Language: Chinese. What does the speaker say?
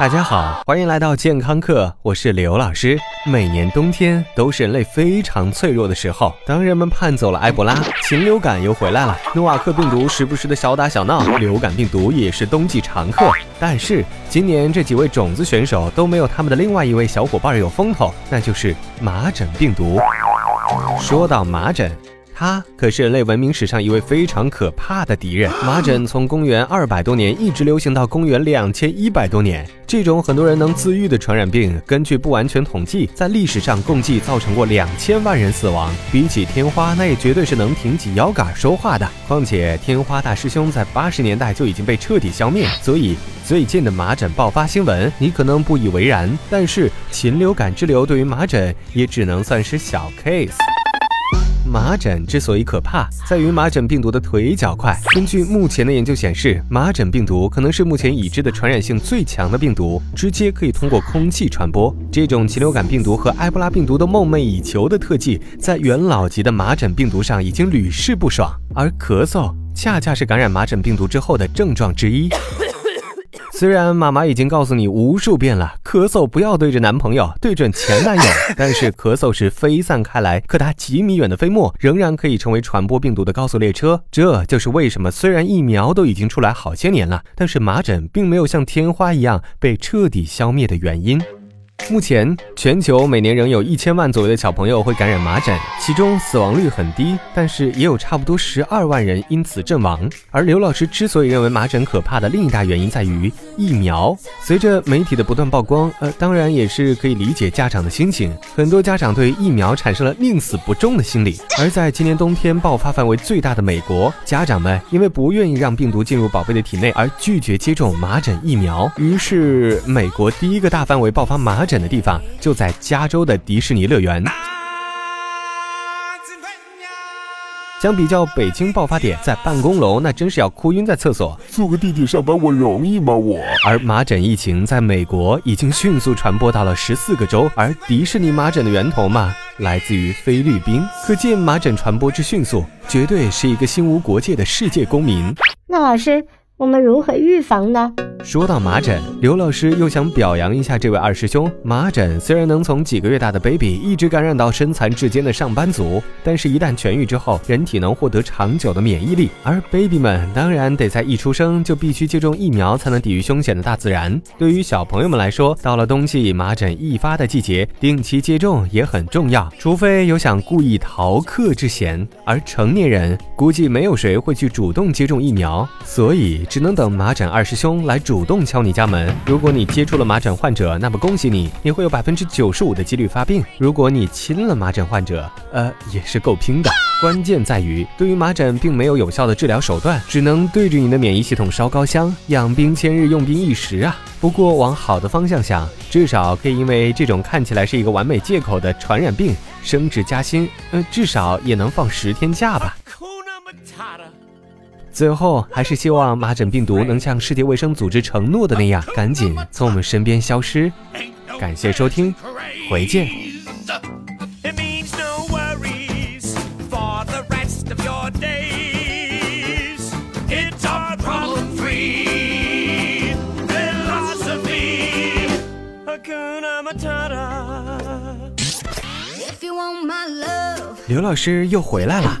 大家好，欢迎来到健康课，我是刘老师。每年冬天都是人类非常脆弱的时候，当人们盼走了埃博拉，禽流感又回来了，诺瓦克病毒时不时的小打小闹，流感病毒也是冬季常客。但是今年这几位种子选手都没有他们的另外一位小伙伴有风头，那就是麻疹病毒。说到麻疹。它可是人类文明史上一位非常可怕的敌人。麻疹从公元二百多年一直流行到公元两千一百多年。这种很多人能自愈的传染病，根据不完全统计，在历史上共计造成过两千万人死亡。比起天花，那也绝对是能挺起腰杆说话的。况且天花大师兄在八十年代就已经被彻底消灭，所以最近的麻疹爆发新闻，你可能不以为然。但是禽流感之流对于麻疹也只能算是小 case。麻疹之所以可怕，在于麻疹病毒的腿脚快。根据目前的研究显示，麻疹病毒可能是目前已知的传染性最强的病毒，直接可以通过空气传播。这种禽流感病毒和埃博拉病毒都梦寐以求的特技，在元老级的麻疹病毒上已经屡试不爽。而咳嗽恰恰是感染麻疹病毒之后的症状之一。虽然妈妈已经告诉你无数遍了，咳嗽不要对着男朋友，对准前男友，但是咳嗽时飞散开来、可达几米远的飞沫，仍然可以成为传播病毒的高速列车。这就是为什么虽然疫苗都已经出来好些年了，但是麻疹并没有像天花一样被彻底消灭的原因。目前，全球每年仍有一千万左右的小朋友会感染麻疹，其中死亡率很低，但是也有差不多十二万人因此阵亡。而刘老师之所以认为麻疹可怕的另一大原因在于疫苗。随着媒体的不断曝光，呃，当然也是可以理解家长的心情。很多家长对疫苗产生了宁死不忠的心理。而在今年冬天爆发范围最大的美国，家长们因为不愿意让病毒进入宝贝的体内而拒绝接种麻疹疫苗。于是，美国第一个大范围爆发麻疹。的地方就在加州的迪士尼乐园。相比较北京爆发点在办公楼，那真是要哭晕在厕所。坐个地铁上班我容易吗？我。而麻疹疫情在美国已经迅速传播到了十四个州，而迪士尼麻疹的源头嘛，来自于菲律宾。可见麻疹传播之迅速，绝对是一个心无国界的世界公民。那老师，我们如何预防呢？说到麻疹，刘老师又想表扬一下这位二师兄。麻疹虽然能从几个月大的 baby 一直感染到身残志坚的上班族，但是，一旦痊愈之后，人体能获得长久的免疫力。而 baby 们当然得在一出生就必须接种疫苗，才能抵御凶险的大自然。对于小朋友们来说，到了冬季麻疹易发的季节，定期接种也很重要。除非有想故意逃课之嫌，而成年人估计没有谁会去主动接种疫苗，所以只能等麻疹二师兄来。主动敲你家门。如果你接触了麻疹患者，那么恭喜你，你会有百分之九十五的几率发病。如果你亲了麻疹患者，呃，也是够拼的。关键在于，对于麻疹并没有有效的治疗手段，只能对着你的免疫系统烧高香，养兵千日，用兵一时啊。不过往好的方向想，至少可以因为这种看起来是一个完美借口的传染病升职加薪，呃，至少也能放十天假吧。最后，还是希望麻疹病毒能像世界卫生组织承诺的那样，赶紧从我们身边消失。感谢收听，回见。刘老师又回来了。